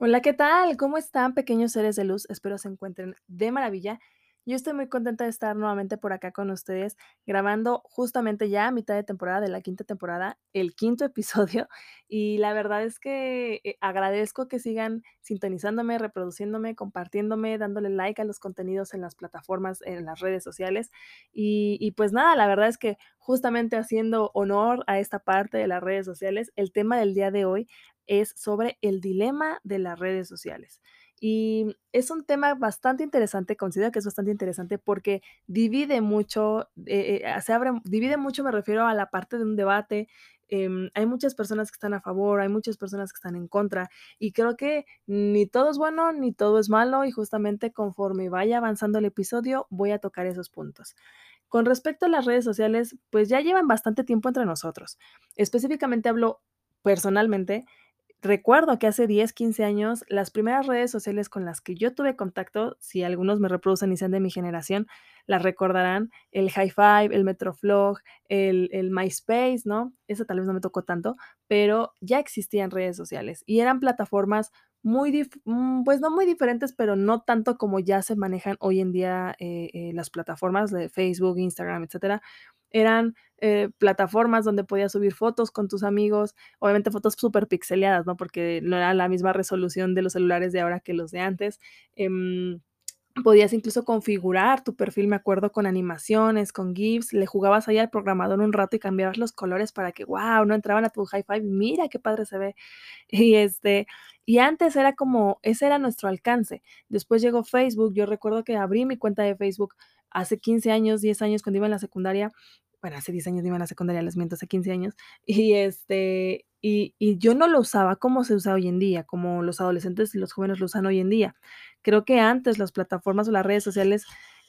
Hola, ¿qué tal? ¿Cómo están pequeños seres de luz? Espero se encuentren de maravilla. Yo estoy muy contenta de estar nuevamente por acá con ustedes, grabando justamente ya a mitad de temporada de la quinta temporada, el quinto episodio. Y la verdad es que eh, agradezco que sigan sintonizándome, reproduciéndome, compartiéndome, dándole like a los contenidos en las plataformas, en las redes sociales. Y, y pues nada, la verdad es que justamente haciendo honor a esta parte de las redes sociales, el tema del día de hoy es sobre el dilema de las redes sociales. Y es un tema bastante interesante, considero que es bastante interesante porque divide mucho, eh, eh, se abre, divide mucho, me refiero a la parte de un debate. em, hay muchas personas que están a favor, hay muchas personas que están en contra, y creo que ni todo es bueno ni todo es malo, y justamente conforme vaya avanzando el episodio, voy a tocar esos puntos. Con respecto a las redes sociales, pues ya llevan bastante tiempo entre nosotros. Específicamente hablo personalmente Recuerdo que hace 10, 15 años, las primeras redes sociales con las que yo tuve contacto, si algunos me reproducen y sean de mi generación, las recordarán, el High Five, el Metroflog, el, MySpace, ¿no? Eso tal vez no me tocó tanto, pero ya existían redes sociales y eran plataformas muy, mm, pues no muy diferentes, pero no tanto como ya se manejan hoy en día eh, eh, las plataformas de Facebook, Instagram, etcétera. Eran eh, plataformas donde podías subir fotos con tus amigos, obviamente fotos súper pixeleadas, ¿no? Porque no era la misma resolución de los celulares de ahora que los de antes. Em, podías incluso configurar tu perfil, me acuerdo, con animaciones, con GIFs, le jugabas ahí al programador un rato y cambiabas los colores para que, wow, no entraban a tu high five, mira qué padre se ve. Y este, y antes era como, ese era nuestro alcance. Después llegó Facebook, yo recuerdo que abrí mi cuenta de Facebook hace 15 años, 10 años cuando iba en la secundaria bueno, hace 10 años iba en la secundaria, les miento, hace 15 años, y este, y, y yo no lo usaba como se usa hoy en día, como los adolescentes y los jóvenes lo usan hoy en día. Creo que antes las plataformas o las redes sociales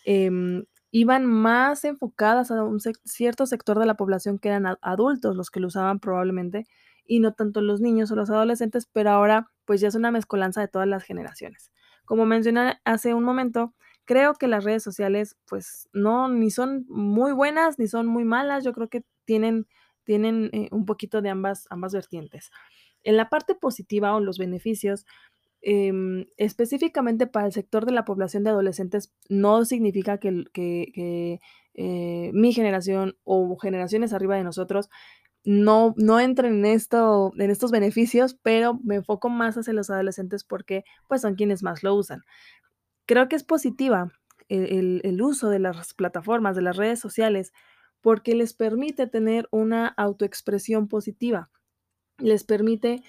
em, iban más enfocadas a un cierto sector de la población que eran a- adultos los que lo usaban probablemente, y no tanto los niños o los adolescentes, pero ahora pues ya es una mezcolanza de todas las generaciones. Como mencioné hace un momento, Creo que las redes sociales, pues, no, ni son muy buenas, ni son muy malas. Yo creo que tienen tienen, eh, un poquito de ambas ambas vertientes. En la parte positiva o los beneficios, em, específicamente para el sector de la población de adolescentes, no significa que que, eh, mi generación o generaciones arriba de nosotros no no entren en esto en estos beneficios, pero me enfoco más hacia los adolescentes porque, pues, son quienes más lo usan. Creo que es positiva el el el uso de las plataformas, de las redes sociales, porque les permite tener una autoexpresión positiva, les permite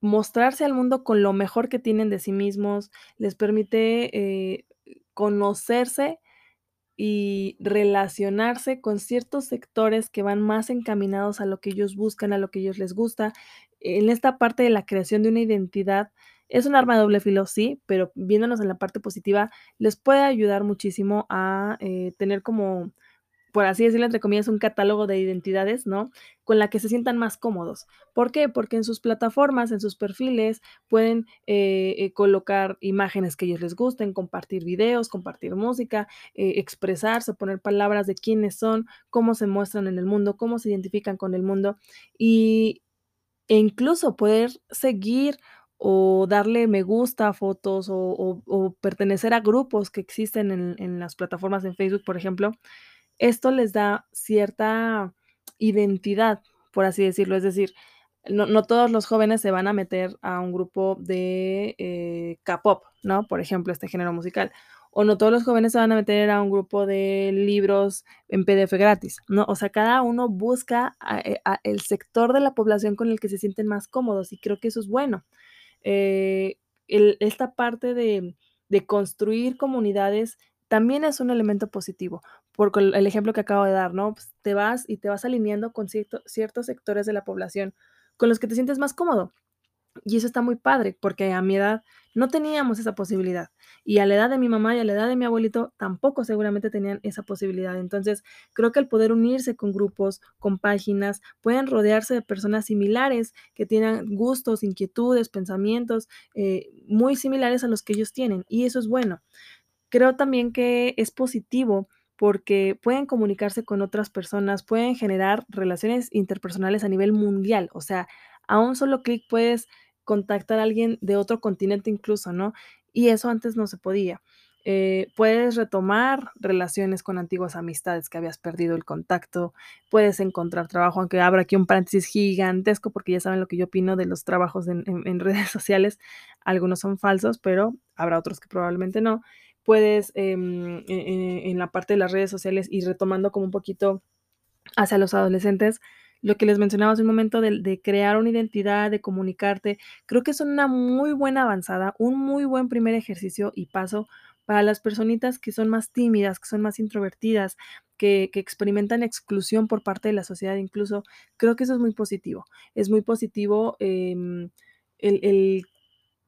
mostrarse al mundo con lo mejor que tienen de sí mismos, les permite, eh, conocerse y relacionarse con ciertos sectores que van más encaminados a lo que ellos buscan, a lo que ellos les gusta. En esta parte de la creación de una identidad, es un arma de doble filo, sí, pero viéndonos en la parte positiva, les puede ayudar muchísimo a, eh, tener como por así decirlo, entre comillas, un catálogo de identidades, ¿no? Con la que se sientan más cómodos. ¿Por qué? Porque en sus plataformas, en sus perfiles, pueden eh, eh, colocar imágenes que ellos les gusten, compartir videos, compartir música, expresarse, poner palabras de quiénes son, cómo se muestran en el mundo, cómo se identifican con el mundo y, e incluso poder seguir o darle me gusta a fotos o, pertenecer a grupos que existen en, en las plataformas en Facebook, por ejemplo, esto les da cierta identidad, por así decirlo, es decir, no no todos los jóvenes se van a meter a un grupo de, eh, K-pop, ¿no? Por ejemplo, este género musical, o no todos los jóvenes se van a meter a un grupo de libros en PDF gratis, ¿no? O sea, cada uno busca eh, el sector de la población con el que se sienten más cómodos, y creo que eso es bueno eh, el esta parte de construir comunidades también es un elemento positivo, porque el ejemplo que acabo de dar, ¿no? Pues, te vas y te vas alineando con cierto ciertos sectores de la población con los que te sientes más cómodo. Y eso está muy padre, porque a mi edad no teníamos esa posibilidad. Y a la edad de mi mamá y a la edad de mi abuelito tampoco seguramente tenían esa posibilidad. Entonces, creo que el poder unirse con grupos, con páginas, pueden rodearse de personas similares que tienen gustos, inquietudes, pensamientos eh, muy similares a los que ellos tienen. Y eso es bueno. Creo también que es positivo porque pueden comunicarse con otras personas, pueden generar relaciones interpersonales a nivel mundial. O sea, a un solo clic puedes contactar a alguien de otro continente incluso, ¿no? Y eso antes no se podía. Eh, puedes retomar relaciones con antiguas amistades que habías perdido el contacto, puedes encontrar trabajo, aunque abra aquí un paréntesis gigantesco porque ya saben lo que yo opino de los trabajos en, en- en redes sociales, algunos son falsos, pero habrá otros que probablemente no. Puedes em, e- e- en la parte de las redes sociales y retomando como un poquito hacia los adolescentes, lo que les mencionaba hace un momento de, de crear una identidad, de comunicarte, creo que es una muy buena avanzada, un muy buen primer ejercicio y paso para las personitas que son más tímidas, que son más introvertidas, que, experimentan exclusión por parte de la sociedad incluso, creo que eso es muy positivo. Es muy positivo em, el, el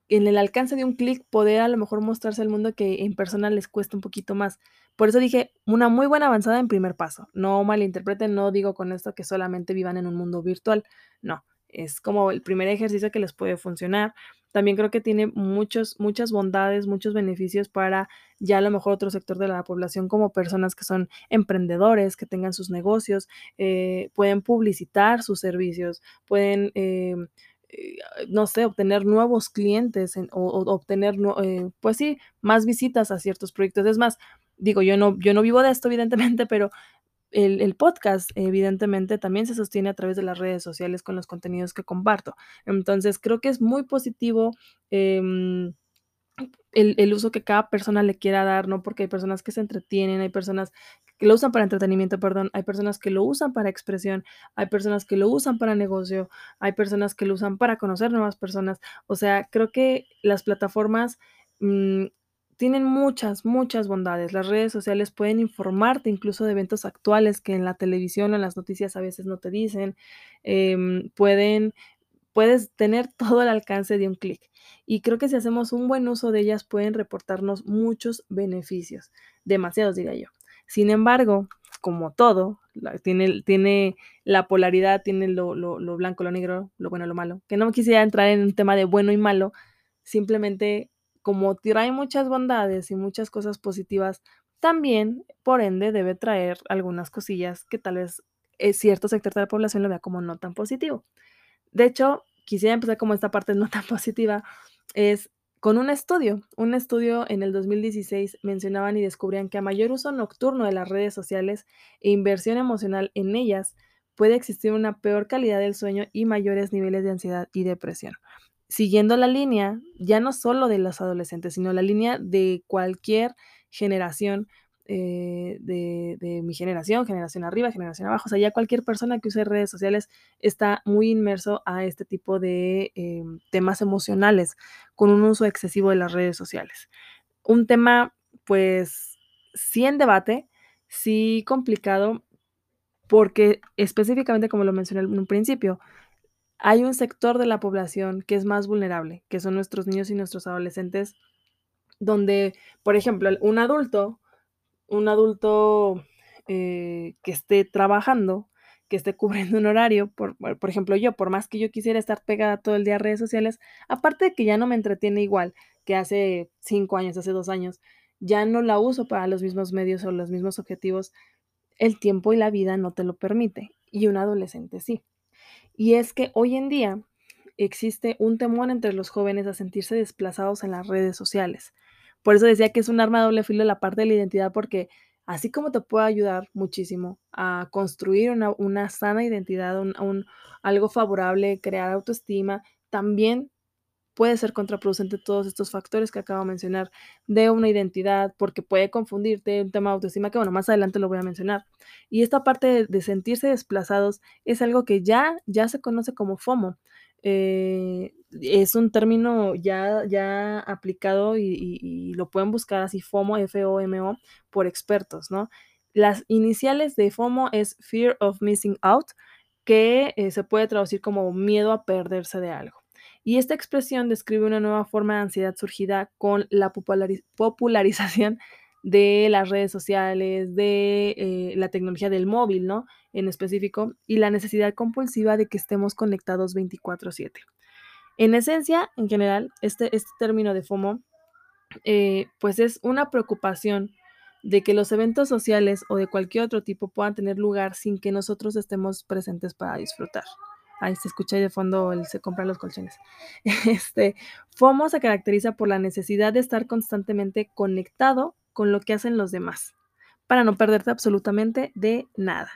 en el alcance de un clic poder a lo mejor mostrarse al mundo que en persona les cuesta un poquito más. Por eso dije, una muy buena avanzada en primer paso. No malinterpreten, no digo con esto que solamente vivan en un mundo virtual. No, es como el primer ejercicio que les puede funcionar. También creo que tiene muchos, muchas bondades, muchos beneficios para ya a lo mejor otro sector de la población, como personas que son emprendedores, que tengan sus negocios, eh, pueden publicitar sus servicios, pueden eh, no sé, obtener nuevos clientes en- o, obtener, eh, pues sí, más visitas a ciertos proyectos. Es más, digo, yo no, yo no vivo de esto, evidentemente, pero el, el podcast, evidentemente, también se sostiene a través de las redes sociales con los contenidos que comparto. Entonces, creo que es muy positivo. em, el, uso que cada persona le quiera dar, ¿no? Porque hay personas que se entretienen, hay personas que lo usan para entretenimiento, perdón, hay personas que lo usan para expresión, hay personas que lo usan para negocio, hay personas que lo usan para conocer nuevas personas. O sea, creo que las plataformas mm, tienen muchas, muchas bondades. Las redes sociales pueden informarte incluso de eventos actuales que en la televisión o en las noticias a veces no te dicen. Em, pueden puedes tener todo el alcance de un clic. Y creo que si hacemos un buen uso de ellas pueden reportarnos muchos beneficios, demasiados diría yo. Sin embargo, como todo, tiene, tiene la polaridad, tiene lo, lo, lo blanco, lo negro, lo bueno, lo malo, que no quisiera entrar en un tema de bueno y malo, simplemente como trae muchas bondades y muchas cosas positivas, también, por ende, debe traer algunas cosillas que tal vez eh, cierto sector de la población lo vea como no tan positivo. De hecho, quisiera empezar como esta parte no tan positiva, es con un estudio. Un estudio en el 2016 mencionaban y descubrían que a mayor uso nocturno de las redes sociales e inversión emocional en ellas, puede existir una peor calidad del sueño y mayores niveles de ansiedad y depresión. Siguiendo la línea, ya no solo de los adolescentes, sino la línea de cualquier generación, eh, de, mi generación, generación arriba, generación abajo, o sea, ya cualquier persona que use redes sociales está muy inmerso a este tipo de eh, temas emocionales con un uso excesivo de las redes sociales. Un tema, pues, sí en debate, sí complicado, porque específicamente, como lo mencioné en un principio, hay un sector de la población que es más vulnerable, que son nuestros niños y nuestros adolescentes, donde, por ejemplo, un adulto un adulto, eh, que esté trabajando, que esté cubriendo un horario, por por ejemplo, yo, por más que yo quisiera estar pegada todo el día a redes sociales, aparte de que ya no me entretiene igual que hace 5 años, hace 2 años, ya no la uso para los mismos medios o los mismos objetivos, el tiempo y la vida no te lo permite, y un adolescente sí. Y es que hoy en día existe un temor entre los jóvenes a sentirse desplazados en las redes sociales. Por eso decía que es un arma de doble filo la parte de la identidad, porque así como te puede ayudar muchísimo a construir una, una sana identidad, un, un- algo favorable, crear autoestima, también puede ser contraproducente todos estos factores que acabo de mencionar de una identidad, porque puede confundirte un tema de autoestima que, bueno, más adelante lo voy a mencionar. Y esta parte de, de sentirse desplazados es algo que ya, ya se conoce como FOMO. Eh, es un término ya, ya aplicado y, lo pueden buscar así, FOMO, F-O-M-O, por expertos, ¿no? Las iniciales de FOMO es Fear of Missing Out, que eh, se puede traducir como miedo a perderse de algo. Y esta expresión describe una nueva forma de ansiedad surgida con la popularización de las redes sociales, de eh, la tecnología del móvil, ¿no? En específico, y la necesidad compulsiva de que estemos conectados 24/7. En esencia, en general, este, este término de FOMO, eh, pues es una preocupación de que los eventos sociales o de cualquier otro tipo puedan tener lugar sin que nosotros estemos presentes para disfrutar. Ahí se escucha ahí de fondo el se compran los colchones. Este, FOMO se caracteriza por la necesidad de estar constantemente conectado con lo que hacen los demás para no perderte absolutamente de nada.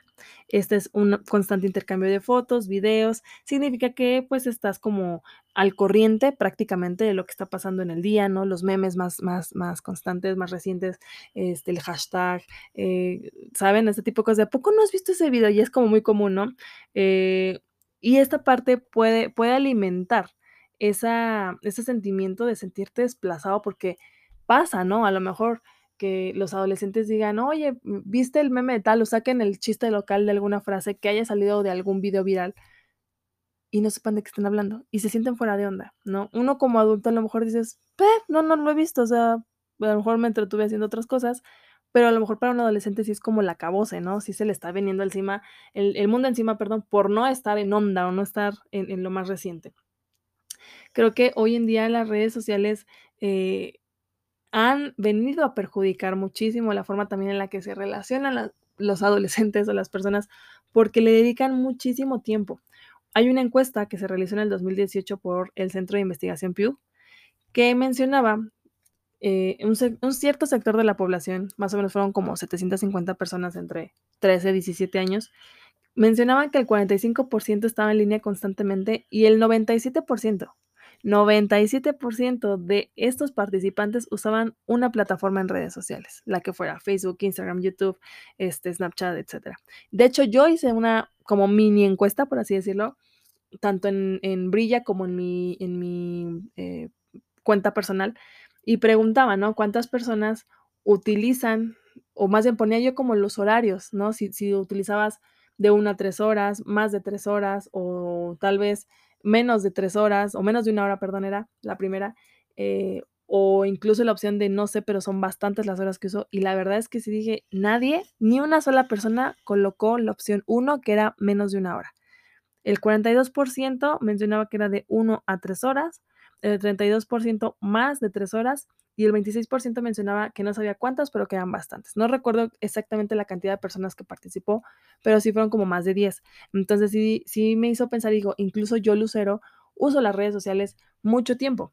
Este es un constante intercambio de fotos, videos, significa que pues estás como al corriente prácticamente de lo que está pasando en el día, ¿no? Los memes más, más, más constantes, más recientes, este, el hashtag, eh, ¿saben? Este tipo de cosas. ¿De poco no has visto ese video? Y es como muy común, ¿no? Eh, y esta parte puede, puede alimentar esa, ese sentimiento de sentirte desplazado porque pasa, ¿no? A lo mejor que los adolescentes digan, oye, ¿viste el meme de tal? O saquen el chiste local de alguna frase que haya salido de algún video viral y no sepan de qué están hablando y se sienten fuera de onda, ¿no? Uno como adulto a lo mejor dices, eh, no, no lo he visto, o sea, a lo mejor me entretuve haciendo otras cosas, pero a lo mejor para un adolescente sí es como la cabose, ¿no? Sí se le está viniendo encima, el, el mundo encima, perdón, por no estar en onda o no estar en, en, lo más reciente. Creo que hoy en día las redes sociales eh, han venido a perjudicar muchísimo la forma también en la que se relacionan la, los adolescentes o las personas porque le dedican muchísimo tiempo. Hay una encuesta que se realizó en el 2018 por el Centro de Investigación Pew que mencionaba eh, un, cierto sector de la población, más o menos fueron como 750 personas entre 13 y 17 años, mencionaban que el 45% estaba en línea constantemente y el 97%, 97% de estos participantes usaban una plataforma en redes sociales, la que fuera Facebook, Instagram, YouTube, este, Snapchat, etc. De hecho, yo hice una como mini encuesta, por así decirlo, tanto en, en Brilla como en mi, en mi eh, cuenta personal, y preguntaba, ¿no? ¿Cuántas personas utilizan, o más bien ponía yo como los horarios, ¿no? Si, si utilizabas de una a tres horas, más de tres horas, o tal vez menos de tres horas, o menos de una hora, perdón, era la primera, eh, o incluso la opción de no sé, pero son bastantes las horas que uso. Y la verdad es que si dije, nadie, ni una sola persona colocó la opción 1, que era menos de una hora. El 42% mencionaba que era de 1 a 3 horas, el 32% más de 3 horas y el 26% mencionaba que no sabía cuántas, pero que eran bastantes. No recuerdo exactamente la cantidad de personas que participó, pero sí fueron como más de 10. Entonces sí, sí me hizo pensar, digo, incluso yo, Lucero, uso las redes sociales mucho tiempo.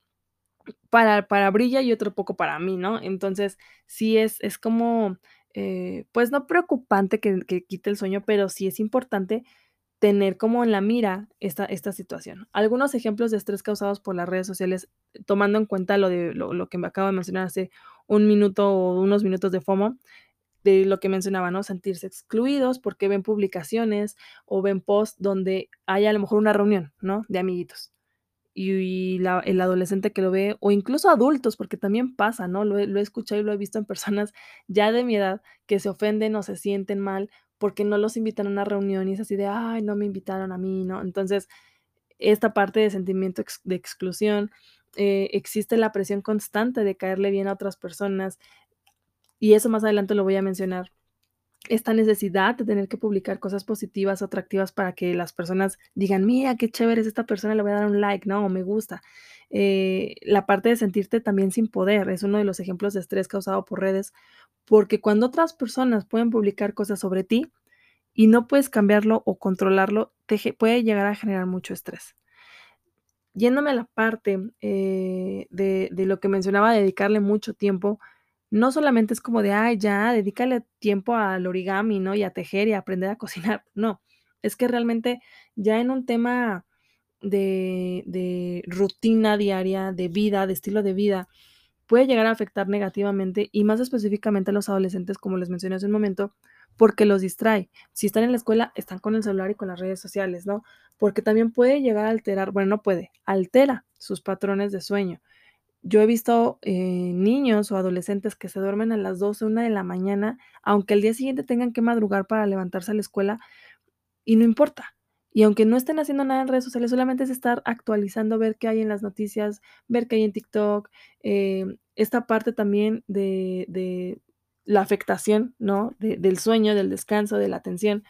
Para, para Brilla y otro poco para mí, ¿no? Entonces sí es, es como, eh, pues no preocupante que, que quite el sueño, pero sí es importante tener como en la mira esta, esta situación. Algunos ejemplos de estrés causados por las redes sociales, tomando en cuenta lo, de, lo, que me acabo de mencionar hace un minuto o unos minutos de FOMO, de lo que mencionaba, ¿no? Sentirse excluidos porque ven publicaciones o ven posts donde hay a lo mejor una reunión, ¿no? De amiguitos. Y, el adolescente que lo ve, o incluso adultos, porque también pasa, ¿no? Lo he escuchado y lo he visto en personas ya de mi edad que se ofenden o se sienten mal porque no los invitan a una reunión y es así de, ay, no me invitaron a mí, ¿no? Entonces, esta parte de sentimiento de exclusión, eh, existe la presión constante de caerle bien a otras personas y eso más adelante lo voy a mencionar. Esta necesidad de tener que publicar cosas positivas o atractivas para que las personas digan, mira, qué chévere es esta persona, le voy a dar un like, ¿no? Me gusta. Eh, la parte de sentirte también sin poder es uno de los ejemplos de estrés causado por redes porque cuando otras personas pueden publicar cosas sobre ti y no puedes cambiarlo o controlarlo, te puede llegar a generar mucho estrés. Yéndome a la parte eh, de, de, lo que mencionaba, dedicarle mucho tiempo, no solamente es como de, ay, ya, dedícale tiempo al origami, ¿no? Y a tejer y aprender a cocinar. No, es que realmente ya en un tema de, de rutina diaria, de vida, de estilo de vida, puede llegar a afectar negativamente y más específicamente a los adolescentes, como les mencioné hace un momento, porque los distrae. Si están en la escuela, están con el celular y con las redes sociales, ¿no? Porque también puede llegar a alterar, bueno, no puede, altera sus patrones de sueño. Yo he visto eh, niños o adolescentes que se duermen a las 12, 1 de la mañana, aunque el día siguiente tengan que madrugar para levantarse a la escuela, y no importa. Y aunque no estén haciendo nada en redes sociales, solamente es estar actualizando, ver qué hay en las noticias, ver qué hay en TikTok, em, esta parte también de la afectación, ¿no?, de del sueño, del descanso, de la atención.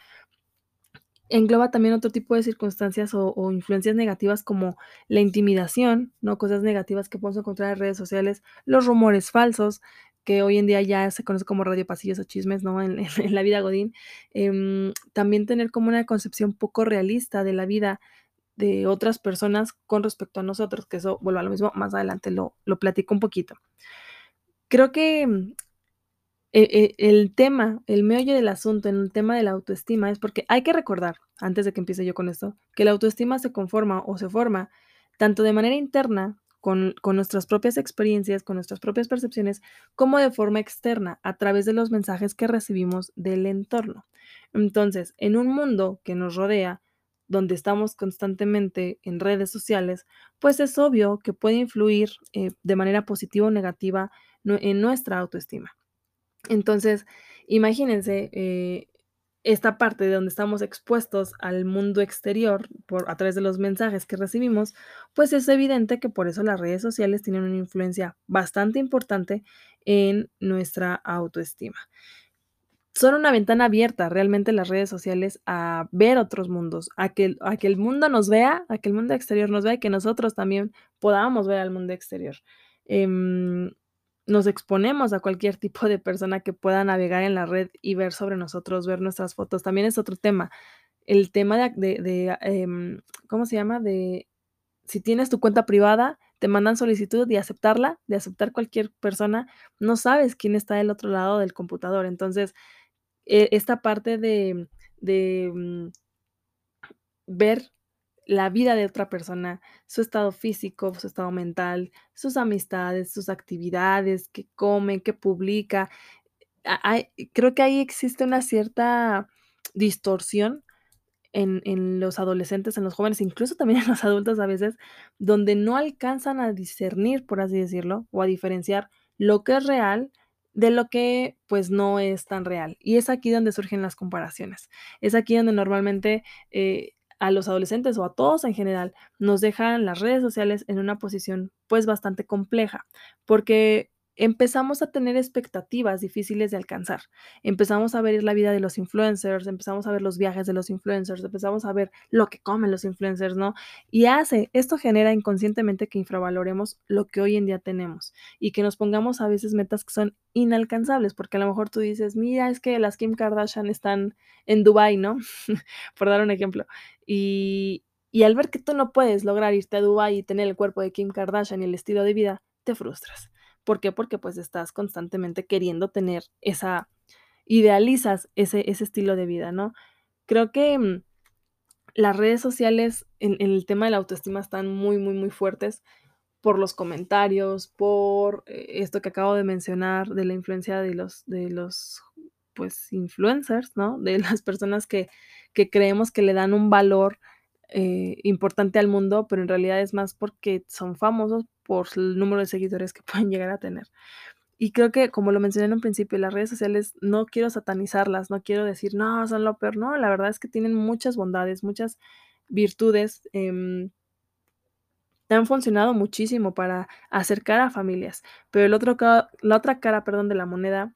Engloba también otro tipo de circunstancias o o influencias negativas como la intimidación, ¿no?, cosas negativas que podemos encontrar en redes sociales, los rumores falsos, que hoy en día ya se conoce como radio pasillos o chismes, ¿no?, en la vida godín, em, también tener como una concepción poco realista de la vida de otras personas con respecto a nosotros, que eso, vuelvo a lo mismo, más adelante lo lo platico un poquito. Creo que, mm, e e el tema, el meollo del asunto en el tema de la autoestima es porque hay que recordar, antes de que empiece yo con esto, que la autoestima se conforma o se forma tanto de manera interna con nuestras propias experiencias, con nuestras propias percepciones, como de forma externa, a través de los mensajes que recibimos del entorno. Entonces, en un mundo que nos rodea, donde estamos constantemente en redes sociales, pues es obvio que puede influir, eh, de manera positiva o negativa en nuestra autoestima. Entonces, imagínense, eh, esta parte de donde estamos expuestos al mundo exterior por a través de los mensajes que recibimos, pues es evidente que por eso las redes sociales tienen una influencia bastante importante en nuestra autoestima. Son una ventana abierta realmente las redes sociales a ver otros mundos, a que a que el mundo nos vea, a que el mundo exterior nos vea y que nosotros también podamos ver al mundo exterior. Em, nos exponemos a cualquier tipo de persona que pueda navegar en la red y ver sobre nosotros, ver nuestras fotos. También es otro tema, el tema de de de, em, ¿cómo se llama?, de si tienes tu cuenta privada, te mandan solicitud de aceptarla, de aceptar cualquier persona, no sabes quién está del otro lado del computador. Entonces, e esta parte de de, mm ver la vida de otra persona, su estado físico, su estado mental, sus amistades, sus actividades, qué come, qué publica. Creo que ahí existe una cierta distorsión en en los adolescentes, en los jóvenes, incluso también en los adultos a veces, donde no alcanzan a discernir, por así decirlo, o a diferenciar lo que es real de lo que, pues, no es tan real. Y es aquí donde surgen las comparaciones. Es aquí donde normalmente, eh, a los adolescentes o a todos en general, nos dejan las redes sociales en una posición, pues, bastante compleja, porque empezamos a tener expectativas difíciles de alcanzar. Empezamos a ver la vida de los influencers, empezamos a ver los viajes de los influencers, empezamos a ver lo que comen los influencers, ¿no? Y hace esto genera inconscientemente que infravaloremos lo que hoy en día tenemos y que nos pongamos a veces metas que son inalcanzables, porque a lo mejor tú dices: "Mira, es que las Kim Kardashian están en Dubái", ¿no? Por dar un ejemplo. Y y al ver que tú no puedes lograr irte a Dubái y tener el cuerpo de Kim Kardashian y el estilo de vida, te frustras. ¿Por qué? Porque, pues, estás constantemente queriendo tener esa idealizas ese ese estilo de vida, ¿no? Creo que, mm, las redes sociales en en el tema de la autoestima están muy, muy, muy fuertes por los comentarios, por e esto que acabo de mencionar, de la influencia de los de los, pues, influencers, ¿no? De las personas que que creemos que le dan un valor, eh, importante al mundo, pero en realidad es más porque son famosos por el número de seguidores que pueden llegar a tener. Y creo que, como lo mencioné en un principio, las redes sociales no quiero satanizarlas, no quiero decir: "No, son lo peor", no, la verdad es que tienen muchas bondades, muchas virtudes, em han funcionado muchísimo para acercar a familias, pero el otro la otra cara, perdón, de la moneda,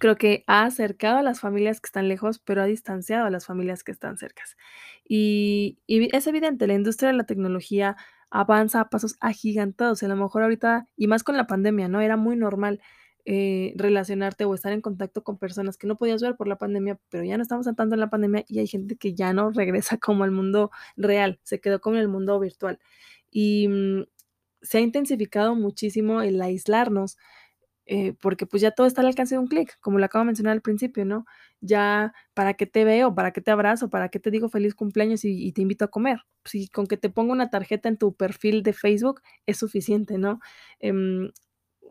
creo que ha acercado a las familias que están lejos, pero ha distanciado a las familias que están cercas. Y y es evidente, la industria de la tecnología avanza a pasos agigantados, a lo mejor ahorita, y más con la pandemia, ¿no? Era muy normal, eh, relacionarte o estar en contacto con personas que no podías ver por la pandemia, pero ya no estamos tanto en la pandemia y hay gente que ya no regresa como al mundo real, se quedó como en el mundo virtual. Y, mm, se ha intensificado muchísimo el aislarnos, eh, porque, pues, ya todo está al alcance de un clic, como lo acabo de mencionar al principio, ¿no? Ya, ¿para qué te veo? ¿Para qué te abrazo? ¿Para qué te digo feliz cumpleaños y te invito a comer? Si con que te ponga una tarjeta en tu perfil de Facebook es suficiente, ¿no? Em,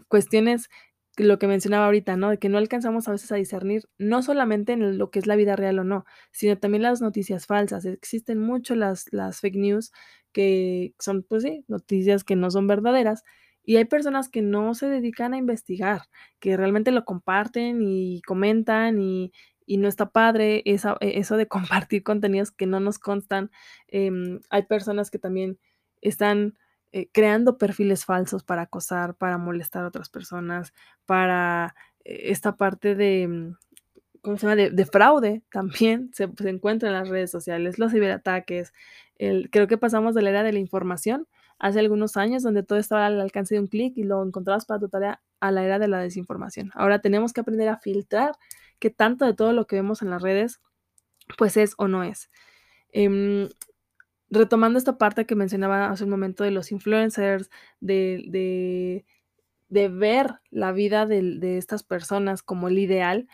cuestiones, lo que mencionaba ahorita, ¿no? De que no alcanzamos a veces a discernir, no solamente en lo que es la vida real o no, sino también las noticias falsas. Existen mucho las las fake news que son, pues sí, noticias que no son verdaderas, y hay personas que no se dedican a investigar, que realmente lo comparten y comentan y y no está padre esa e eso de compartir contenidos que no nos constan. Em, hay personas que también están, eh, creando perfiles falsos para acosar, para molestar a otras personas, para e esta parte de, mm, ¿cómo se llama? De fraude también se se encuentra en las redes sociales, los ciberataques, el creo que pasamos de la era de la información hace algunos años, donde todo estaba al alcance de un clic y lo encontrabas para tu tarea, a la era de la desinformación. Ahora tenemos que aprender a filtrar qué tanto de todo lo que vemos en las redes, pues, es o no es. Em, retomando esta parte que mencionaba hace un momento de los influencers, de de ver la vida de estas personas como el ideal,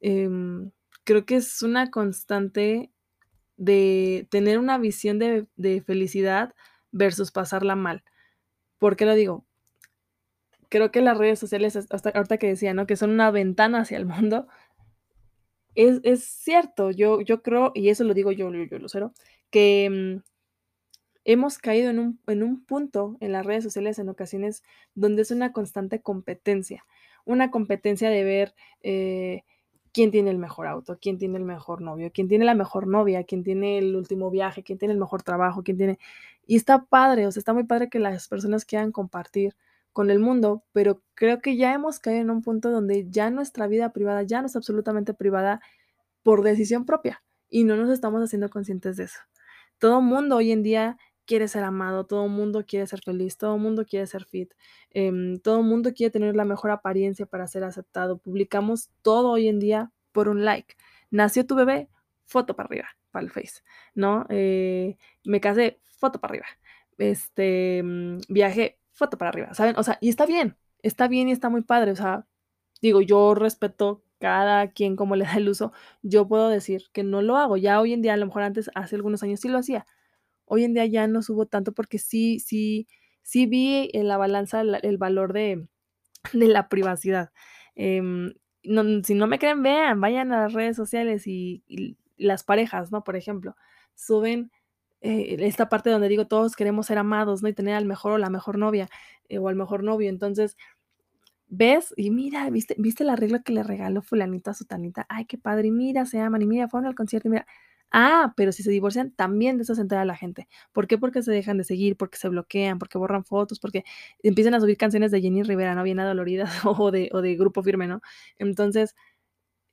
em, creo que es una constante de tener una visión de felicidad versus pasarla mal. ¿Por qué lo digo? Creo que las redes sociales, has hasta ahorita que decía, ¿no? Que son una ventana hacia el mundo. Es es cierto, yo yo creo, y eso lo digo yo yo Lucero, que, mm, hemos caído en un en un punto en las redes sociales en ocasiones donde es una constante competencia, una competencia de ver, eh, quién tiene el mejor auto, quién tiene el mejor novio, quién tiene la mejor novia, quién tiene el último viaje, quién tiene el mejor trabajo, quién tiene y está padre, o sea, está muy padre que las personas quieran compartir con el mundo, pero creo que ya hemos caído en un punto donde ya nuestra vida privada ya no es absolutamente privada por decisión propia, y no nos estamos haciendo conscientes de eso. Todo mundo hoy en día quiere ser amado, todo mundo quiere ser feliz, todo mundo quiere ser fit, em, todo mundo quiere tener la mejor apariencia para ser aceptado. Publicamos todo hoy en día por un like. Nació tu bebé, foto para arriba, para el Face, ¿no? Eh, me casé, foto para arriba. Este, mm, viajé, foto para arriba, ¿saben? O sea, y está bien, está bien y está muy padre, o sea, digo, yo respeto cada quien como le da el uso. Yo puedo decir que no lo hago. Ya hoy en día, a lo mejor antes, hace algunos años sí lo hacía. Hoy en día ya no subo tanto porque sí sí sí vi en la balanza la el valor de de la privacidad. Em, no si no me creen, vean, vayan a las redes sociales y y las parejas, ¿no? Por ejemplo, suben, eh, esta parte donde digo, todos queremos ser amados, ¿no? Y tener al mejor o la mejor novia, eh, o al mejor novio. Entonces, ves y mira, ¿viste viste el arreglo que le regaló fulanito a sutanita? Ay, qué padre, y mira, se aman, y mira, fueron al concierto, y mira. Ah, pero si se divorcian, también de eso se entera la gente. ¿Por qué? Porque se dejan de seguir, porque se bloquean, porque borran fotos, porque empiezan a subir canciones de Jenny Rivera, ¿no? Bien adoloridas, o de o de Grupo Firme, ¿no? Entonces,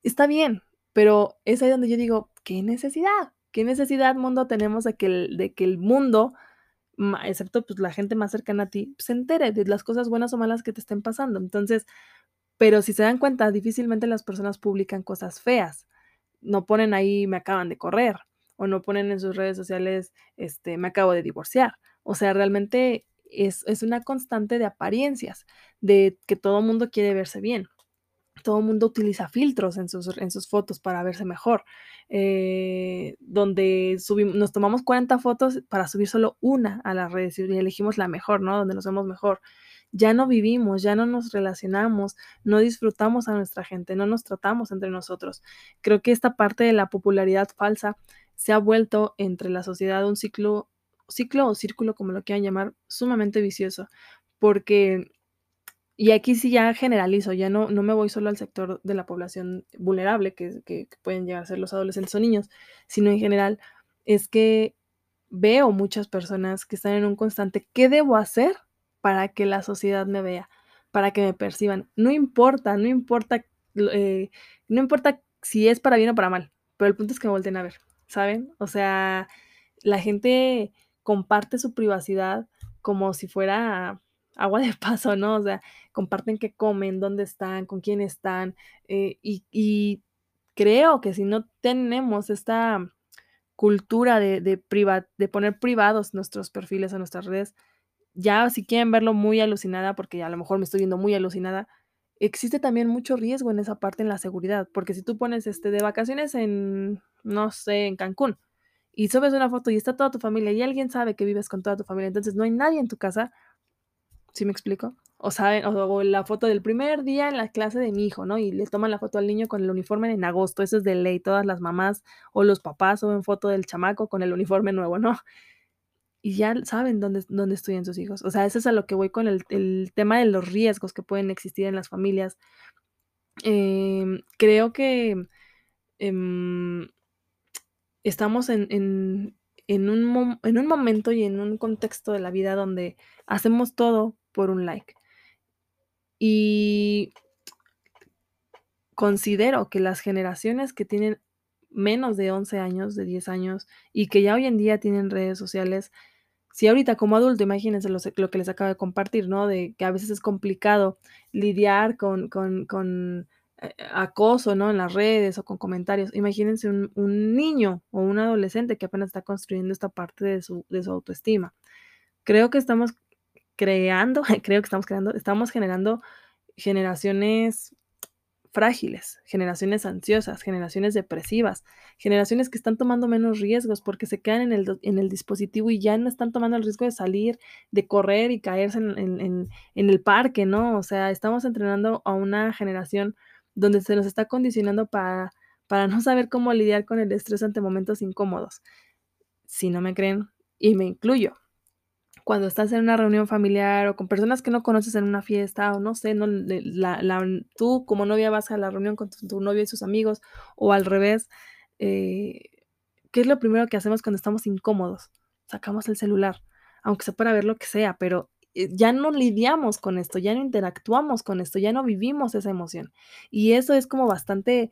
está bien, pero es ahí donde yo digo: "¿Qué necesidad? ¿Qué necesidad, mundo, tenemos de que el de que el mundo, excepto, pues, la gente más cercana a ti, se entere de las cosas buenas o malas que te estén pasando?". Entonces, pero si se dan cuenta, difícilmente las personas publican cosas feas. No ponen ahí: "Me acaban de correr", o no ponen en sus redes sociales, este: "Me acabo de divorciar". O sea, realmente es es una constante de apariencias, de que todo mundo quiere verse bien. Todo mundo utiliza filtros en sus en sus fotos para verse mejor, eh, donde subim nos tomamos 40 fotos para subir solo una a las redes y elegimos la mejor, ¿no? Donde nos vemos mejor. Ya no vivimos, ya no nos relacionamos, no disfrutamos a nuestra gente, no nos tratamos entre nosotros. Creo que esta parte de la popularidad falsa se ha vuelto entre la sociedad un ciclo ciclo o círculo, como lo quieran llamar, sumamente vicioso, porque y aquí sí ya generalizo, ya no no me voy solo al sector de la población vulnerable, que que que pueden llegar a ser los adolescentes o niños, sino en general, es que veo muchas personas que están en un constante, ¿qué debo hacer para que la sociedad me vea, para que me perciban? No importa, no importa, eh, no importa si es para bien o para mal, pero el punto es que me volteen a ver, ¿saben? O sea, la gente comparte su privacidad como si fuera agua de paso, ¿no? O sea, comparten qué comen, dónde están, con quién están, eh, y creo que si no tenemos esta cultura de de poner privados nuestros perfiles en nuestras redes, ya si quieren verlo muy alucinada, porque a lo mejor me estoy viendo muy alucinada, existe también mucho riesgo en esa parte, en la seguridad, porque si tú pones, este, de vacaciones en, no sé, en Cancún, y subes una foto y está toda tu familia, y alguien sabe que vives con toda tu familia, entonces no hay nadie en tu casa, ¿sí me explico? O saben o o la foto del primer día en la clase de mi hijo, ¿no? Y le toman la foto al niño con el uniforme en agosto, eso es de ley, todas las mamás o los papás suben foto del chamaco con el uniforme nuevo, ¿no? Y ya saben dónde dónde estudian sus hijos. O sea, eso es a lo que voy con el el tema de los riesgos que pueden existir en las familias. Em, creo que em, estamos en, en, en, un en un momento y en un contexto de la vida donde hacemos todo por un like. Y considero que las generaciones que tienen menos de 11 años, de 10 años, y que ya hoy en día tienen redes sociales, si ahorita como adulto, imagínense lo, que les acabo de compartir, ¿no? De que a veces es complicado lidiar con, con, con eh, acoso, ¿no? En las redes o con comentarios. Imagínense un, un, niño o un adolescente que apenas está construyendo esta parte de su, de su autoestima. Creo que estamos creando, creo que estamos creando, estamos generando generaciones frágiles, generaciones ansiosas, generaciones depresivas, generaciones que están tomando menos riesgos porque se quedan en el, en el dispositivo y ya no están tomando el riesgo de salir, de correr y caerse en, en, en, el parque, ¿no? O sea, estamos entrenando a una generación donde se nos está condicionando para, para no saber cómo lidiar con el estrés ante momentos incómodos. Si no me creen, y me incluyo, cuando estás en una reunión familiar o con personas que no conoces en una fiesta o no sé, no, la, la, tú como novia vas a la reunión con tu, novio y sus amigos o al revés, eh, ¿qué es lo primero que hacemos cuando estamos incómodos? Sacamos el celular, aunque sea para ver lo que sea, pero eh, ya no lidiamos con esto, ya no interactuamos con esto, ya no vivimos esa emoción. Y eso es como bastante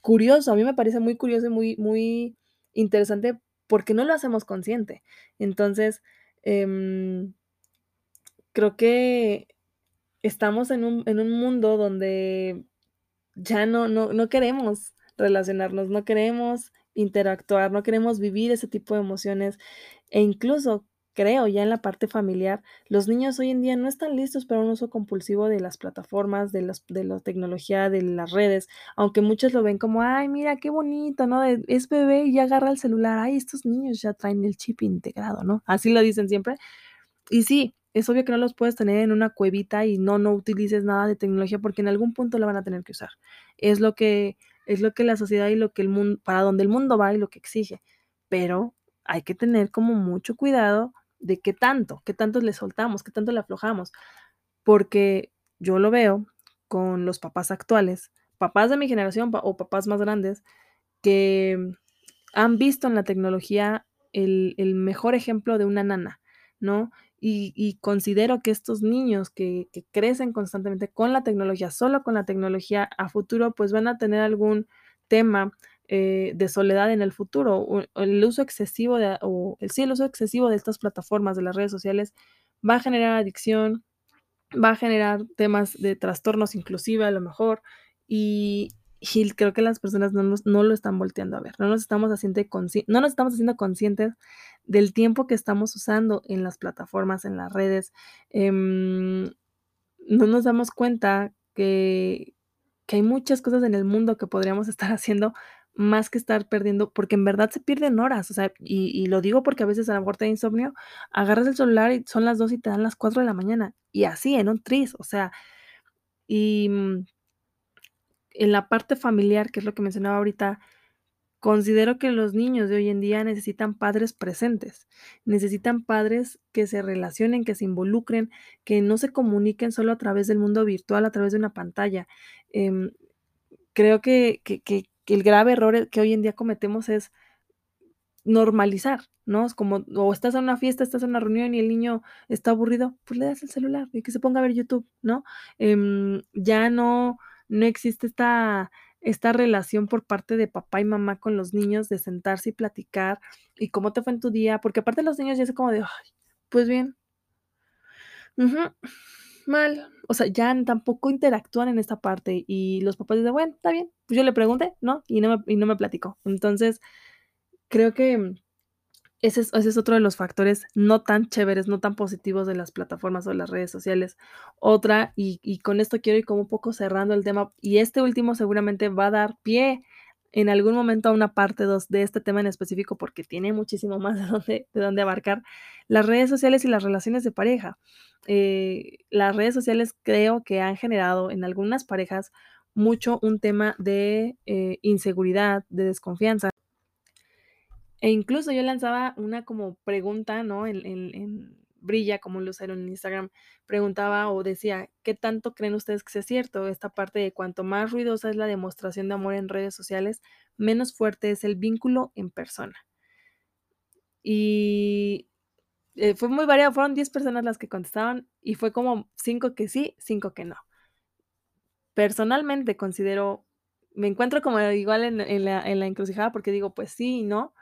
curioso, a mí me parece muy curioso y muy, muy interesante porque no lo hacemos consciente. Entonces, eh, creo que estamos en un, en un mundo donde ya no, no, no queremos relacionarnos, no queremos interactuar, no queremos vivir ese tipo de emociones e incluso creo ya en la parte familiar, los niños hoy en día no están listos para un uso compulsivo de las plataformas, de, las, de la tecnología, de las redes, aunque muchos lo ven como, ay, mira, qué bonito, ¿no? Es bebé y ya agarra el celular, ay, estos niños ya traen el chip integrado, ¿no? Así lo dicen siempre. Y sí, es obvio que no los puedes tener en una cuevita y no, no utilices nada de tecnología porque en algún punto lo van a tener que usar. Es lo que, es lo que la sociedad y lo que el mundo, para donde el mundo va y lo que exige. Pero hay que tener como mucho cuidado de qué tanto, qué tanto le soltamos, qué tanto le aflojamos. Porque yo lo veo con los papás actuales, papás de mi generación o papás más grandes, que han visto en la tecnología el, el mejor ejemplo de una nana, ¿no? Y, considero que estos niños que, crecen constantemente con la tecnología, solo con la tecnología, a futuro, pues van a tener algún tema eh, de soledad en el futuro. El uso excesivo de, o sí, el uso excesivo de estas plataformas, de las redes sociales, va a generar adicción, va a generar temas de trastornos inclusive a lo mejor, y, y creo que las personas no, no, lo están volteando a ver, no nos, estamos haciendo no nos estamos haciendo conscientes del tiempo que estamos usando en las plataformas, en las redes. Eh, no nos damos cuenta que, que hay muchas cosas en el mundo que podríamos estar haciendo más que estar perdiendo, porque en verdad se pierden horas, o sea, y, y, lo digo porque a veces a la muerte de insomnio, agarras el celular y son las 2 y te dan las 4 de la mañana, y así, en un tris, o sea, y mm, en la parte familiar, que es lo que mencionaba ahorita, considero que los niños de hoy en día necesitan padres presentes, necesitan padres que se relacionen, que se involucren, que no se comuniquen solo a través del mundo virtual, a través de una pantalla. Eh, creo que, que que el grave error que hoy en día cometemos es normalizar, ¿no? Es como, o estás en una fiesta, estás en una reunión y el niño está aburrido, pues le das el celular y que se ponga a ver YouTube, ¿no? Eh, ya no, no existe esta, esta relación por parte de papá y mamá con los niños de sentarse y platicar y cómo te fue en tu día, porque aparte los niños ya es como de, pues bien. Mal. O sea, ya tampoco interactúan en esta parte y los papás dicen, bueno, está bien, pues yo le pregunté, ¿no? Y no me, y no me platicó. Entonces, creo que ese es, ese es, otro de los factores no tan chéveres, no tan positivos de las plataformas o de las redes sociales. Otra, y, y con esto quiero ir como un poco cerrando el tema, y este último seguramente va a dar pie en algún momento a una parte 2 de este tema en específico porque tiene muchísimo más de dónde, de dónde abarcar las redes sociales y las relaciones de pareja. Eh, las redes sociales creo que han generado en algunas parejas mucho un tema de eh, inseguridad, de desconfianza. E incluso yo lanzaba una como pregunta, ¿no? En, en, en brilla como un lucero en Instagram, preguntaba o decía, ¿qué tanto creen ustedes que sea cierto? Esta parte de cuanto más ruidosa es la demostración de amor en redes sociales, menos fuerte es el vínculo en persona. Y eh, fue muy variado, fueron 10 personas las que contestaban y fue como 5 que sí, 5 que no. Personalmente considero, me encuentro como igual en, en la, en la encrucijada porque digo, pues sí y no,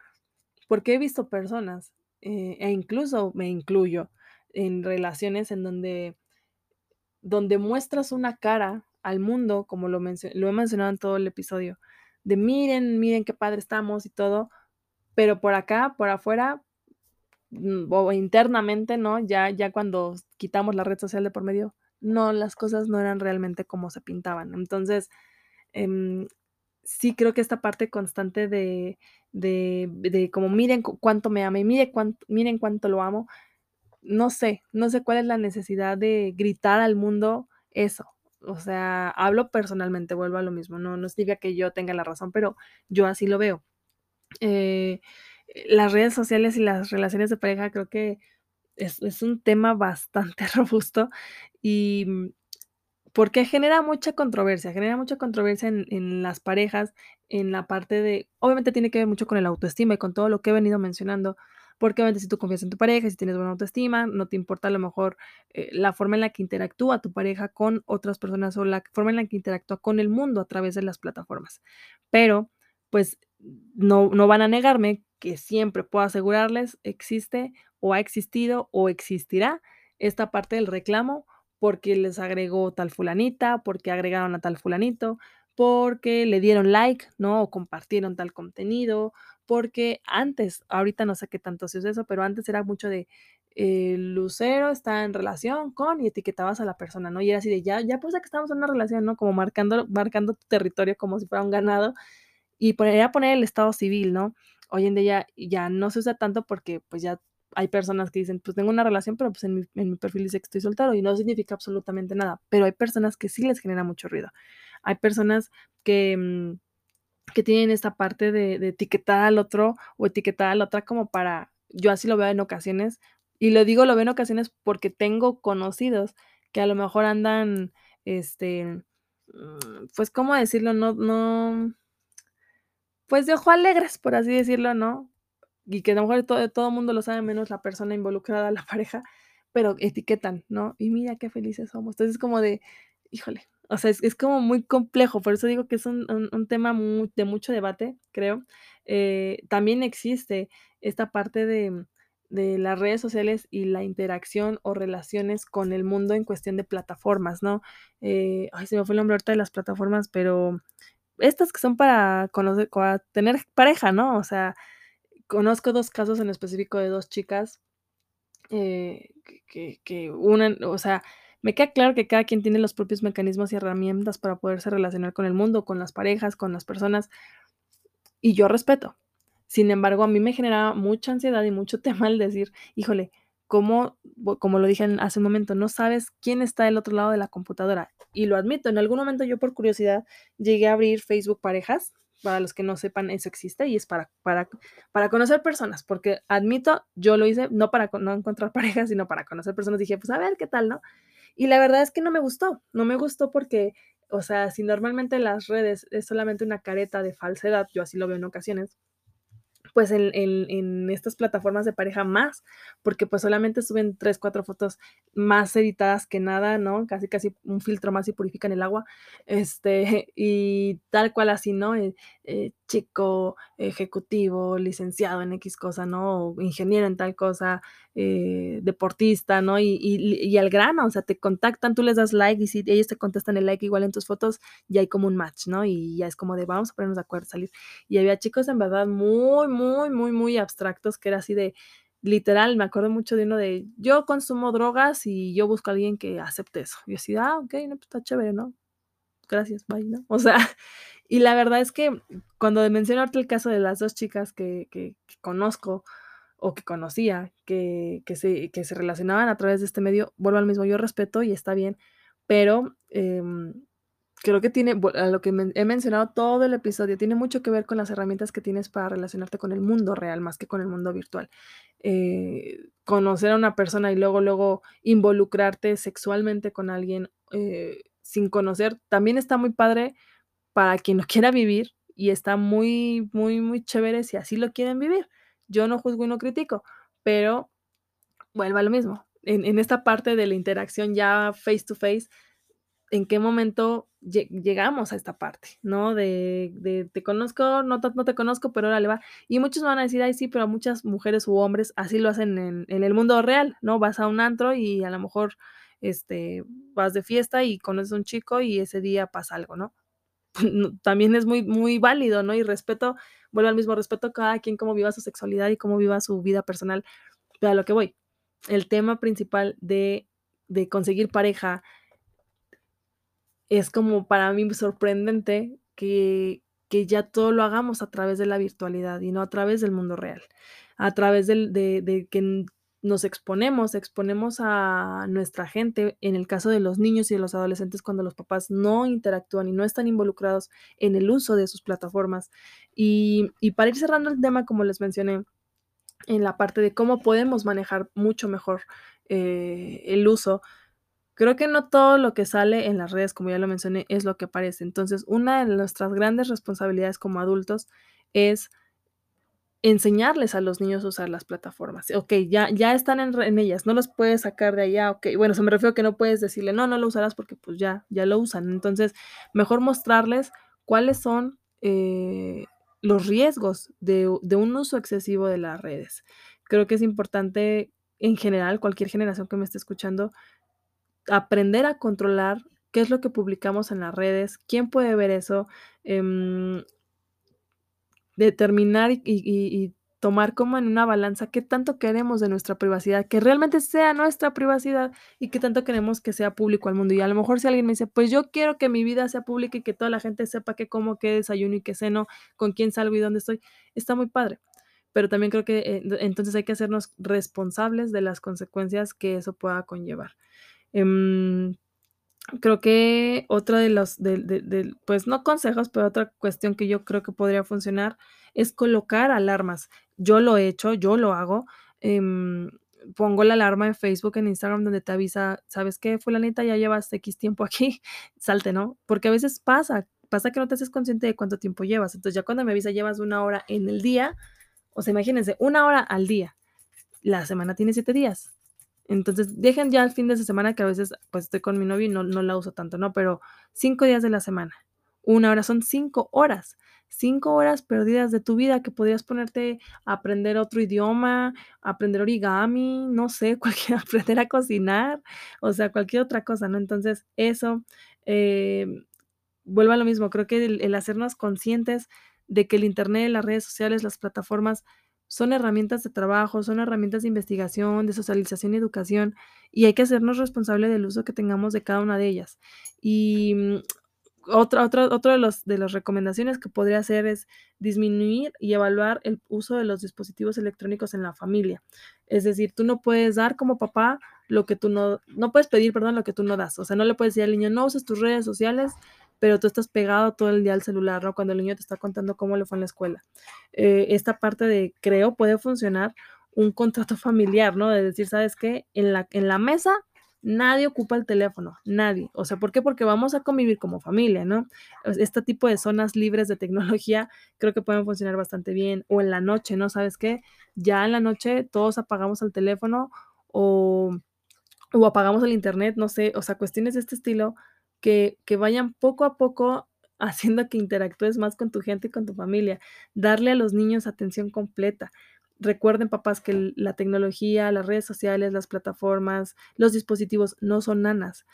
porque he visto personas, eh, e incluso me incluyo, en relaciones en donde, donde muestras una cara al mundo, como lo, lo he mencionado en todo el episodio, de miren, miren qué padre estamos y todo, pero por acá, por afuera, mm, o internamente, ¿no? Ya, ya cuando quitamos la red social de por medio, no, las cosas no eran realmente como se pintaban. Entonces, em, sí creo que esta parte constante de, de, de como miren cuánto me ama y miren cuánto, miren cuánto lo amo, no sé, no sé cuál es la necesidad de gritar al mundo eso. O sea, hablo personalmente, vuelvo a lo mismo, no, no significa que yo tenga la razón, pero yo así lo veo. Eh, las redes sociales y las relaciones de pareja creo que es, es un tema bastante robusto y mm, porque genera mucha controversia, genera mucha controversia en, en, las parejas, en la parte de, obviamente tiene que ver mucho con el autoestima y con todo lo que he venido mencionando, porque obviamente si tú confías en tu pareja, si tienes buena autoestima, no te importa a lo mejor eh, la forma en la que interactúa tu pareja con otras personas o la forma en la que interactúa con el mundo a través de las plataformas. Pero, pues, no, no van a negarme que siempre puedo asegurarles existe o ha existido o existirá esta parte del reclamo porque les agregó tal fulanita, porque agregaron a tal fulanito, porque le dieron like, ¿no? O compartieron tal contenido, porque antes, ahorita no sé qué tanto se usa eso, pero antes era mucho de eh, Lucero está en relación con y etiquetabas a la persona, ¿no? Y era así de ya, ya pues que estamos en una relación, ¿no? Como marcando, marcando tu territorio como si fuera un ganado y poner, poner el estado civil, ¿no? Hoy en día ya, ya no se usa tanto porque pues ya hay personas que dicen, pues tengo una relación, pero pues en mi, en mi, perfil dice que estoy soltero y no significa absolutamente nada, pero hay personas que sí les genera mucho ruido. Hay personas que, mm, que tienen esta parte de, de, etiquetar al otro o etiquetar a la otra como para, yo así lo veo en ocasiones, y lo digo, lo veo en ocasiones porque tengo conocidos que a lo mejor andan, este, mm, pues, ¿cómo decirlo? No, no, pues de ojo alegres, por así decirlo, ¿no? Y que a lo mejor todo, todo el mundo lo sabe, menos la persona involucrada, la pareja, pero etiquetan, ¿no? Y mira qué felices somos. Entonces es como de, híjole, o sea, es, es como muy complejo, por eso digo que es un, un, tema de mucho debate, creo. Eh, también existe esta parte de, de las redes sociales y la interacción o relaciones con el mundo en cuestión de plataformas, ¿no? Eh, ay, se me fue el nombre ahorita de las plataformas, pero estas que son para conocer, para tener pareja, ¿no? O sea, conozco dos casos en específico de dos chicas eh, que, que una, o sea, me queda claro que cada quien tiene los propios mecanismos y herramientas para poderse relacionar con el mundo, con las parejas, con las personas, y yo respeto. Sin embargo, a mí me genera mucha ansiedad y mucho tema el decir, híjole, ¿cómo, como lo dije hace un momento, no sabes quién está del otro lado de la computadora? Y lo admito, en algún momento yo por curiosidad llegué a abrir Facebook Parejas para los que no sepan, eso existe y es para, para, para conocer personas, porque admito, yo lo hice no para no encontrar parejas, sino para conocer personas. Dije, pues a ver qué tal, ¿no? Y la verdad es que no me gustó, no me gustó porque, o sea, si normalmente las redes es solamente una careta de falsedad, yo así lo veo en ocasiones, pues en, en, estas plataformas de pareja más, porque pues solamente suben tres, cuatro fotos más editadas que nada, ¿no? Casi, casi un filtro más y purifican el agua, este, y tal cual así, ¿no? Eh, eh, chico, ejecutivo, licenciado en X cosa, ¿no? O ingeniero en tal cosa, eh, deportista, ¿no? Y, y, al grano, o sea, te contactan, tú les das like y si ellos te contestan el like igual en tus fotos, ya hay como un match, ¿no? Y ya es como de vamos a ponernos de acuerdo, salir. Y había chicos en verdad muy, muy, muy, muy abstractos que era así de, literal, me acuerdo mucho de uno de, yo consumo drogas y yo busco a alguien que acepte eso. Y así, ah, ok, no, pues está chévere, ¿no? Gracias, bye, ¿no? O sea, y la verdad es que cuando menciono el caso de las dos chicas que, que, que conozco, o que conocía, que, que, se, que se relacionaban a través de este medio, vuelvo al mismo, yo respeto y está bien, pero eh, creo que tiene, a lo que he mencionado todo el episodio, tiene mucho que ver con las herramientas que tienes para relacionarte con el mundo real, más que con el mundo virtual. Eh, conocer a una persona y luego, luego involucrarte sexualmente con alguien, eh, sin conocer, también está muy padre para quien lo quiera vivir, y está muy, muy, muy chévere si así lo quieren vivir. Yo no juzgo y no critico, pero vuelvo a lo mismo. En en esta parte de la interacción ya face to face, ¿en qué momento lle llegamos a esta parte?, ¿no? De de te conozco, no no te conozco, pero órale, va. Y muchos van a decir: "Ay, sí, pero muchas mujeres u hombres así lo hacen en en el mundo real", ¿no? Vas a un antro y a lo mejor, este, vas de fiesta y conoces a un chico y ese día pasa algo, ¿no? También es muy muy válido, ¿no? Y respeto, vuelvo al mismo, respeto a cada quien cómo viva su sexualidad y cómo viva su vida personal. Pero a lo que voy, el tema principal de de conseguir pareja es como para mí sorprendente que que ya todo lo hagamos a través de la virtualidad y no a través del mundo real. A través del de de que nos exponemos, exponemos a nuestra gente, en el caso de los niños y de los adolescentes, cuando los papás no interactúan y no están involucrados en el uso de sus plataformas. Y para ir cerrando el tema, como les mencioné, en la parte de cómo podemos manejar mucho mejor, eh, el uso, creo que no todo lo que sale en las redes, como ya lo mencioné, es lo que parece. Entonces, una de nuestras grandes responsabilidades como adultos es enseñarles a los niños a usar las plataformas. Okey, ya ya están en en ellas, no los puedes sacar de allá, okey. Bueno, o sea, me refiero a que no puedes decirle: "No, no lo usarás", porque, pues, ya ya lo usan. Entonces, mejor mostrarles cuáles son, eh, los riesgos de de un uso excesivo de las redes. Creo que es importante, en general, cualquier generación que me esté escuchando, aprender a controlar qué es lo que publicamos en las redes, quién puede ver eso, em determinar y tomar como en una balanza qué tanto queremos de nuestra privacidad, que realmente sea nuestra privacidad y qué tanto queremos que sea público al mundo. Y a lo mejor si alguien me dice: "Pues yo quiero que mi vida sea pública y que toda la gente sepa qué como, qué desayuno y qué ceno, con quién salgo y dónde estoy", está muy padre. Pero también creo que, eh, entonces hay que hacernos responsables de las consecuencias que eso pueda conllevar. Em, creo que otra de los del del pues, no consejos, pero otra cuestión que yo creo que podría funcionar es colocar alarmas. Yo lo he hecho, yo lo hago, em, pongo la alarma en Facebook, en Instagram, donde te avisa: "¿Sabes qué, fulanita? Ya llevas equis tiempo aquí, salte", ¿no? Porque a veces pasa, pasa que no te haces consciente de cuánto tiempo llevas. Entonces, ya cuando me avisa: "Llevas 1 hora en el día", o sea, imagínense, 1 hora al día. La semana tiene 7 días. Entonces, dejen ya el fin de semana, que a veces, pues, estoy con mi novio y no no la uso tanto, ¿no? Pero 5 días de la semana, 1 hora, son 5 horas, 5 horas perdidas de tu vida que podrías ponerte a aprender otro idioma, aprender origami, no sé, cualquier aprender a cocinar, o sea, cualquier otra cosa, ¿no? Entonces, eso, em, vuelvo a lo mismo, creo que el el hacernos conscientes de que el Internet, las redes sociales, las plataformas son herramientas de trabajo, son herramientas de investigación, de socialización y educación, y hay que hacernos responsable del uso que tengamos de cada una de ellas. Y, mm, otra otra otro de los de las recomendaciones que podría hacer es disminuir y evaluar el uso de los dispositivos electrónicos en la familia. Es decir, tú no puedes dar como papá lo que tú no no puedes pedir, perdón, lo que tú no das. O sea, no le puedes decir al niño: "No uses tus redes sociales", pero tú estás pegado todo el día al celular, ¿no? Cuando el niño te está contando cómo le fue en la escuela. Eh, esta parte de creo puede funcionar un contrato familiar, ¿no? De decir: "¿Sabes qué? En la en la mesa nadie ocupa el teléfono, nadie". O sea, ¿por qué? Porque vamos a convivir como familia, ¿no? Es este tipo de zonas libres de tecnología creo que pueden funcionar bastante bien. O en la noche, ¿no? ¿Sabes qué? Ya en la noche todos apagamos el teléfono o o apagamos el Internet, no sé, o sea, cuestiones de este estilo que que vayan poco a poco haciendo que interactúes más con tu gente y con tu familia. Darle a los niños atención completa. Recuerden, papás, que la tecnología, las redes sociales, las plataformas, los dispositivos no son nanas.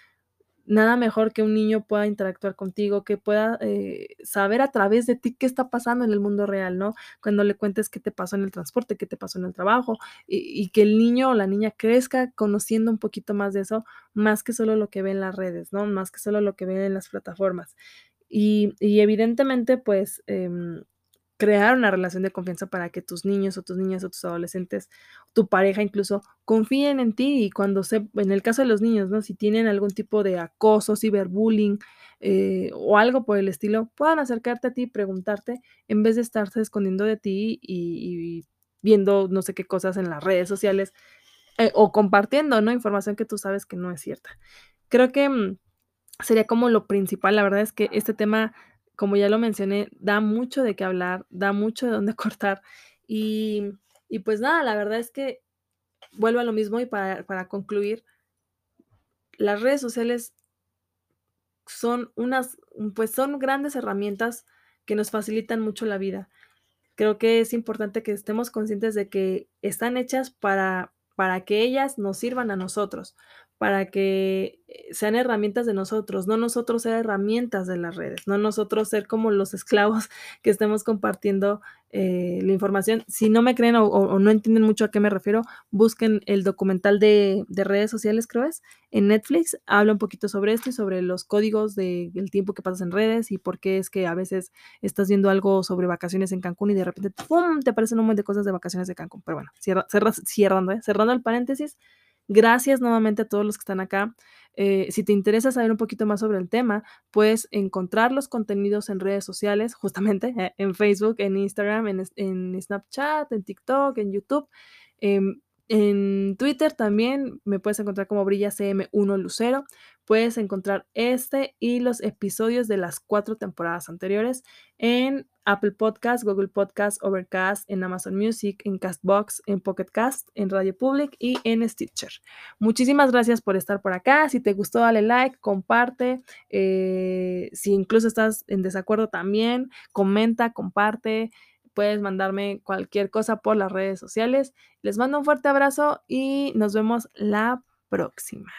Nada mejor que un niño pueda interactuar contigo, que pueda, eh, saber a través de ti qué está pasando en el mundo real, ¿no? Cuando le cuentes qué te pasó en el transporte, qué te pasó en el trabajo, y que el niño o la niña crezca conociendo un poquito más de eso, más que solo lo que ve en las redes, ¿no? Más que solo lo que ve en las plataformas. Y y evidentemente, pues, em crear una relación de confianza para que tus niños o tus niñas o tus adolescentes, tu pareja incluso, confíen en ti y cuando se, en el caso de los niños, ¿no? Si tienen algún tipo de acoso, ciberbullying eh, o algo por el estilo, puedan acercarte a ti y preguntarte en vez de estarse escondiendo de ti y, viendo no sé qué cosas en las redes sociales eh, o compartiendo, ¿no? Información que tú sabes que no es cierta. Creo que mm, sería como lo principal. La verdad es que este tema, como ya lo mencioné, da mucho de qué hablar, da mucho de dónde cortar. Y, y pues nada, la verdad es que vuelvo a lo mismo y para, para concluir, las redes sociales son unas, pues son grandes herramientas que nos facilitan mucho la vida. Creo que es importante que estemos conscientes de que están hechas para, para que ellas nos sirvan a nosotros, para que eh, sean herramientas de nosotros, no nosotros ser herramientas de las redes, no nosotros ser como los esclavos que estemos compartiendo eh, la información. Si no me creen o, no entienden mucho a qué me refiero, busquen el documental de, de, redes sociales, creo es, en Netflix. Habla un poquito sobre esto y sobre los códigos del de, tiempo que pasas en redes y por qué es que a veces estás viendo algo sobre vacaciones en Cancún y de repente ¡pum! te aparecen un montón de cosas de vacaciones de Cancún. Pero bueno, cierra, cerra, cerrando, ¿eh? cerrando el paréntesis. Gracias nuevamente a todos los que están acá. Eh, si te interesa saber un poquito más sobre el tema, puedes encontrar los contenidos en redes sociales, justamente en Facebook, en Instagram, en, Snapchat, en TikTok, en YouTube. Eh, en Twitter también me puedes encontrar como Brilla CM1 Lucero. Puedes encontrar este y los episodios de las cuatro temporadas anteriores en Apple Podcast, Google Podcast, Overcast, en Amazon Music, en Castbox, en Pocket Cast, en Radio Public y en Stitcher. Muchísimas gracias por estar por acá. Si te gustó, dale like, comparte. Eh, si incluso estás en desacuerdo también, comenta, comparte puedes mandarme cualquier cosa por las redes sociales. Les mando un fuerte abrazo y nos vemos la próxima.